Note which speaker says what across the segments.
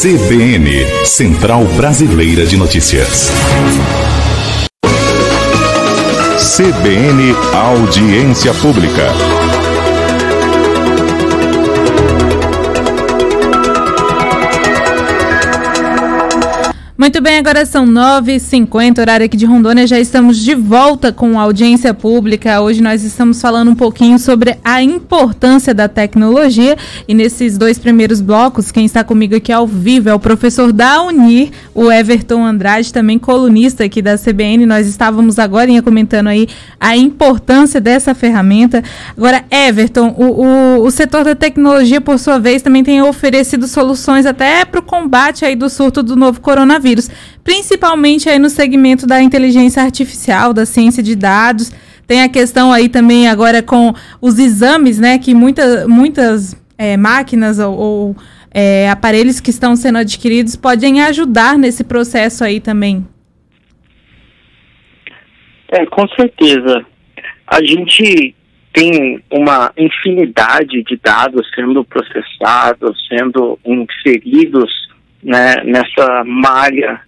Speaker 1: CBN, Central Brasileira de Notícias. CBN Audiência Pública.
Speaker 2: Muito bem, agora são 9h50, horário aqui de Rondônia. Já estamos de volta com a audiência pública. Hoje nós estamos falando um pouquinho sobre a importância da tecnologia. E nesses dois primeiros blocos, quem está comigo aqui ao vivo é o professor da Unir, o Everton Andrade, também colunista aqui da CBN. Nós estávamos agora comentando aí a importância dessa ferramenta. Agora, Everton, o, o, o setor da tecnologia, por sua vez, também tem oferecido soluções até para o combate aí do surto do novo coronavírus coronavírus, principalmente aí no segmento da inteligência artificial, da ciência de dados. Tem a questão aí também agora com os exames, né, que muita, muitas é, máquinas ou, ou é, aparelhos que estão sendo adquiridos podem ajudar nesse processo aí também.
Speaker 3: É, com certeza. A gente tem uma infinidade de dados sendo processados, sendo inseridos né, nessa malha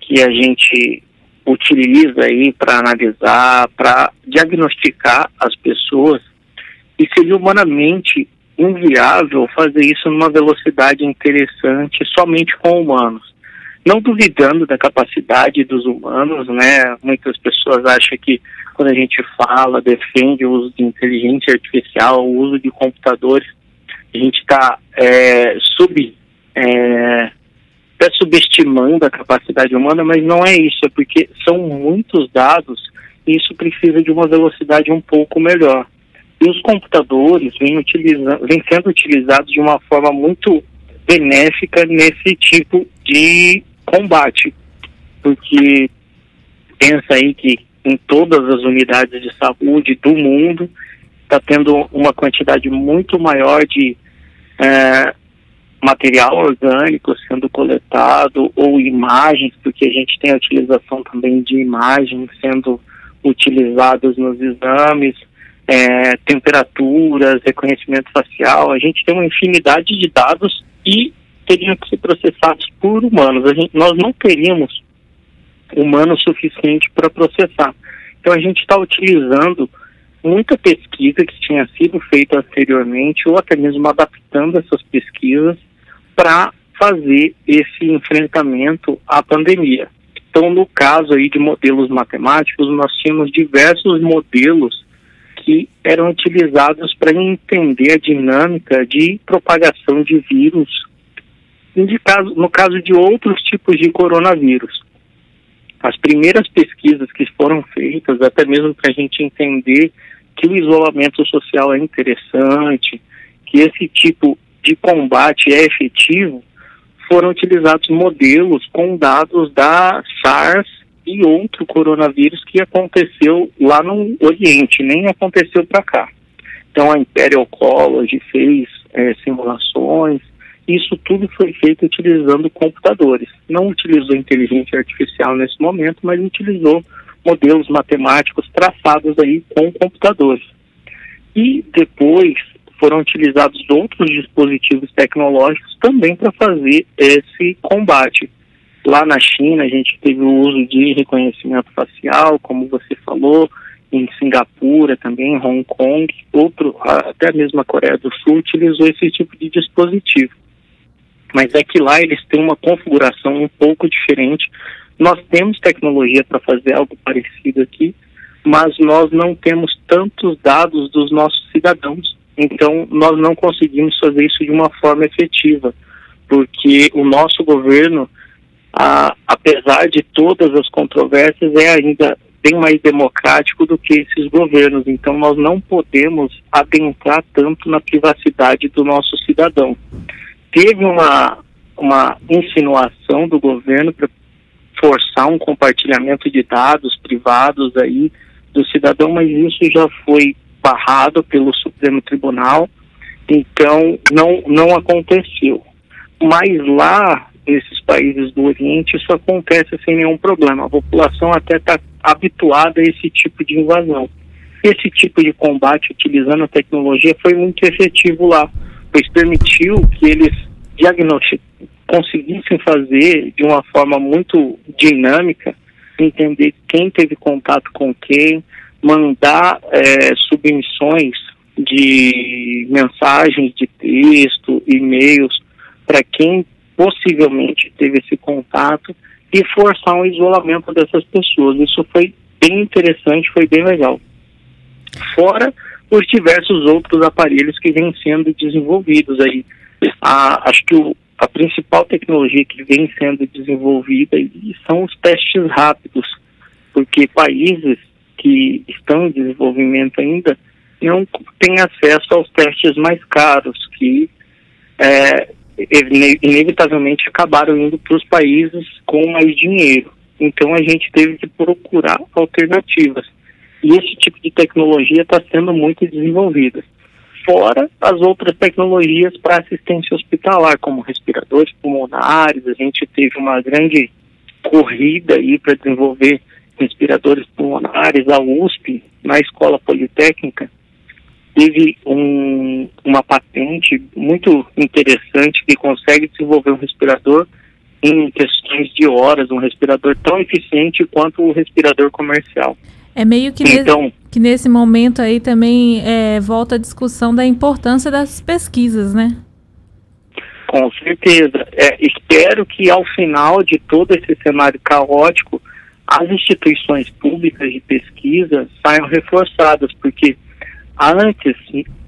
Speaker 3: que a gente utiliza aí para analisar, para diagnosticar as pessoas, e seria humanamente inviável fazer isso numa velocidade interessante somente com humanos. Não duvidando da capacidade dos humanos, né? Muitas pessoas acham que quando a gente fala, defende o uso de inteligência artificial, o uso de computadores, a gente está é, sub é, até subestimando a capacidade humana, mas não é isso, é porque são muitos dados e isso precisa de uma velocidade um pouco melhor. E os computadores vêm, vêm sendo utilizados de uma forma muito benéfica nesse tipo de combate, porque pensa aí que em todas as unidades de saúde do mundo está tendo uma quantidade muito maior de é, material orgânico sendo coletado ou imagens, porque a gente tem a utilização também de imagens sendo utilizadas nos exames, é, temperaturas, reconhecimento facial, a gente tem uma infinidade de dados e teriam que ser processados por humanos. A gente, nós não teríamos humano suficiente para processar. Então a gente está utilizando muita pesquisa que tinha sido feita anteriormente ou até mesmo adaptando essas pesquisas para fazer esse enfrentamento à pandemia. Então, no caso aí de modelos matemáticos, nós tínhamos diversos modelos que eram utilizados para entender a dinâmica de propagação de vírus, no caso de outros tipos de coronavírus. As primeiras pesquisas que foram feitas, até mesmo para a gente entender que o isolamento social é interessante, que esse tipo de combate é efetivo, foram utilizados modelos com dados da SARS e outro coronavírus que aconteceu lá no Oriente, nem aconteceu para cá. Então a Imperial College fez é, simulações, isso tudo foi feito utilizando computadores. Não utilizou inteligência artificial nesse momento, mas utilizou modelos matemáticos traçados aí com computadores. E depois foram utilizados outros dispositivos tecnológicos também para fazer esse combate. Lá na China, a gente teve o uso de reconhecimento facial, como você falou, em Singapura também, em Hong Kong, outro, até mesmo a Coreia do Sul utilizou esse tipo de dispositivo. Mas é que lá eles têm uma configuração um pouco diferente. Nós temos tecnologia para fazer algo parecido aqui, mas nós não temos tantos dados dos nossos cidadãos então, nós não conseguimos fazer isso de uma forma efetiva, porque o nosso governo, a, apesar de todas as controvérsias, é ainda bem mais democrático do que esses governos. Então, nós não podemos adentrar tanto na privacidade do nosso cidadão. Teve uma, uma insinuação do governo para forçar um compartilhamento de dados privados aí do cidadão, mas isso já foi barrado pelo Supremo Tribunal, então não, não aconteceu. Mas lá, nesses países do Oriente, isso acontece sem nenhum problema. A população até está habituada a esse tipo de invasão. Esse tipo de combate utilizando a tecnologia foi muito efetivo lá, pois permitiu que eles conseguissem fazer de uma forma muito dinâmica, entender quem teve contato com quem, mandar é, submissões de mensagens de texto, e-mails para quem possivelmente teve esse contato e forçar um isolamento dessas pessoas. Isso foi bem interessante, foi bem legal. Fora os diversos outros aparelhos que vêm sendo desenvolvidos aí. Ah, acho que o, a principal tecnologia que vem sendo desenvolvida são os testes rápidos, porque países que estão em desenvolvimento ainda não têm acesso aos testes mais caros, que é, inevitavelmente acabaram indo para os países com mais dinheiro. Então a gente teve que procurar alternativas. E esse tipo de tecnologia está sendo muito desenvolvida. Fora as outras tecnologias para assistência hospitalar, como respiradores pulmonares, a gente teve uma grande corrida aí para desenvolver respiradores pulmonares, a USP, na Escola Politécnica, teve um, uma patente muito interessante que consegue desenvolver um respirador em questões de horas, um respirador tão eficiente quanto o respirador comercial.
Speaker 2: É meio que, então, nesse, que nesse momento aí também é, volta a discussão da importância das pesquisas, né?
Speaker 3: Com certeza. É, espero que ao final de todo esse cenário caótico, as instituições públicas de pesquisa saiam reforçadas, porque antes,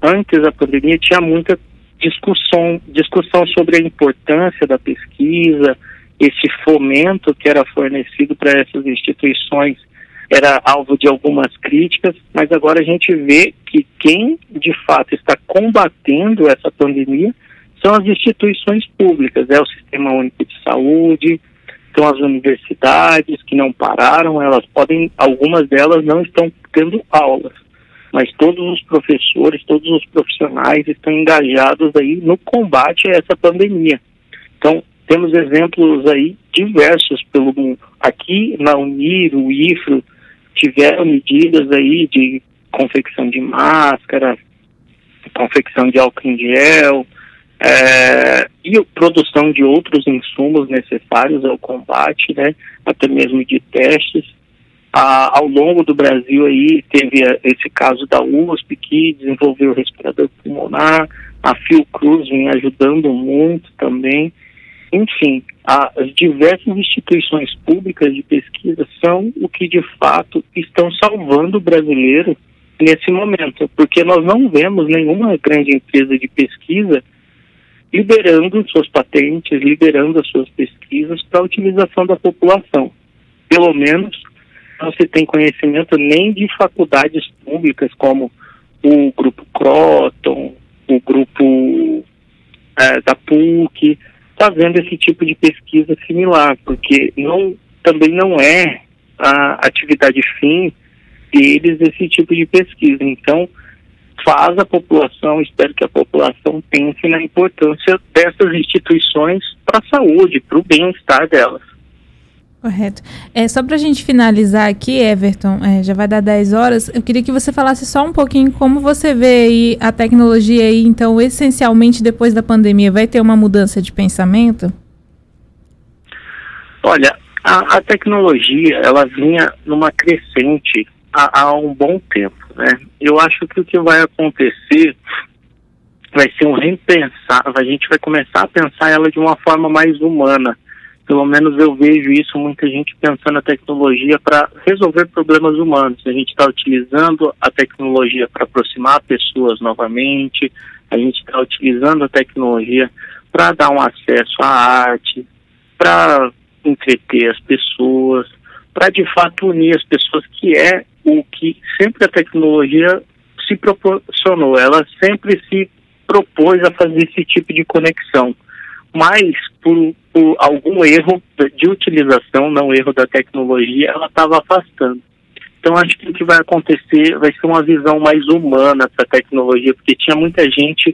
Speaker 3: antes da pandemia tinha muita discussão, discussão sobre a importância da pesquisa, esse fomento que era fornecido para essas instituições era alvo de algumas críticas, mas agora a gente vê que quem de fato está combatendo essa pandemia são as instituições públicas, é o Sistema Único de Saúde, são as universidades que não pararam, elas podem, algumas delas não estão tendo aulas, mas todos os professores, todos os profissionais estão engajados aí no combate a essa pandemia. Então, temos exemplos aí diversos pelo mundo. Aqui na Unir, o IFRO, tiveram medidas aí de confecção de máscara, confecção de álcool em gel, é, e produção de outros insumos necessários ao combate, né, até mesmo de testes ao longo do Brasil aí teve eh, esse caso da USP que desenvolveu o respirador pulmonar, a Fiocruz vem ajudando muito também. Enfim, as diversas instituições públicas de pesquisa são o que de fato estão salvando o brasileiro nesse momento, porque nós não vemos nenhuma grande empresa de pesquisa liberando suas patentes, liberando as suas pesquisas para a utilização da população. Pelo menos não se tem conhecimento nem de faculdades públicas como o Grupo Croton, o Grupo é, da PUC, fazendo esse tipo de pesquisa similar, porque não, também não é a atividade fim deles esse tipo de pesquisa. Então, faz a população, espero que a população pense na importância dessas instituições para a saúde, para o bem-estar delas.
Speaker 2: Correto. É, só para a gente finalizar aqui, Everton, é, já vai dar 10 horas, eu queria que você falasse só um pouquinho como você vê aí a tecnologia aí, então, essencialmente depois da pandemia, vai ter uma mudança de pensamento?
Speaker 3: Olha, a, a tecnologia, ela vinha numa crescente há, há um bom tempo, né? Eu acho que o que vai acontecer vai ser um repensar, a gente vai começar a pensar ela de uma forma mais humana, pelo menos eu vejo isso, muita gente pensando a tecnologia para resolver problemas humanos. A gente está utilizando a tecnologia para aproximar pessoas novamente, a gente está utilizando a tecnologia para dar um acesso à arte, para entreter as pessoas, para de fato unir as pessoas, que é o que sempre a tecnologia se proporcionou. Ela sempre se propôs a fazer esse tipo de conexão mas por, por algum erro de utilização, não erro da tecnologia, ela estava afastando. Então acho que o que vai acontecer vai ser uma visão mais humana para a tecnologia, porque tinha muita gente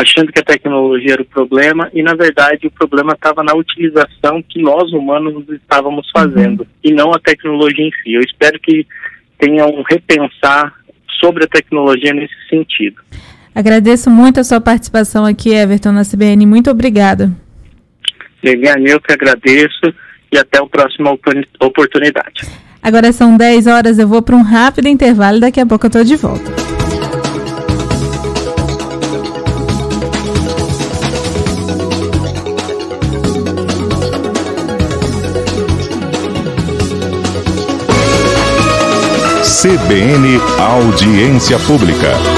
Speaker 3: achando que a tecnologia era o problema e na verdade o problema estava na utilização que nós humanos estávamos fazendo uhum. e não a tecnologia em si. Eu espero que tenham repensar sobre a tecnologia nesse sentido.
Speaker 2: Agradeço muito a sua participação aqui, Everton, na CBN. Muito obrigada.
Speaker 3: Liliane, eu que agradeço e até a próxima oportunidade.
Speaker 2: Agora são 10 horas, eu vou para um rápido intervalo e daqui a pouco eu estou de volta.
Speaker 1: CBN Audiência Pública.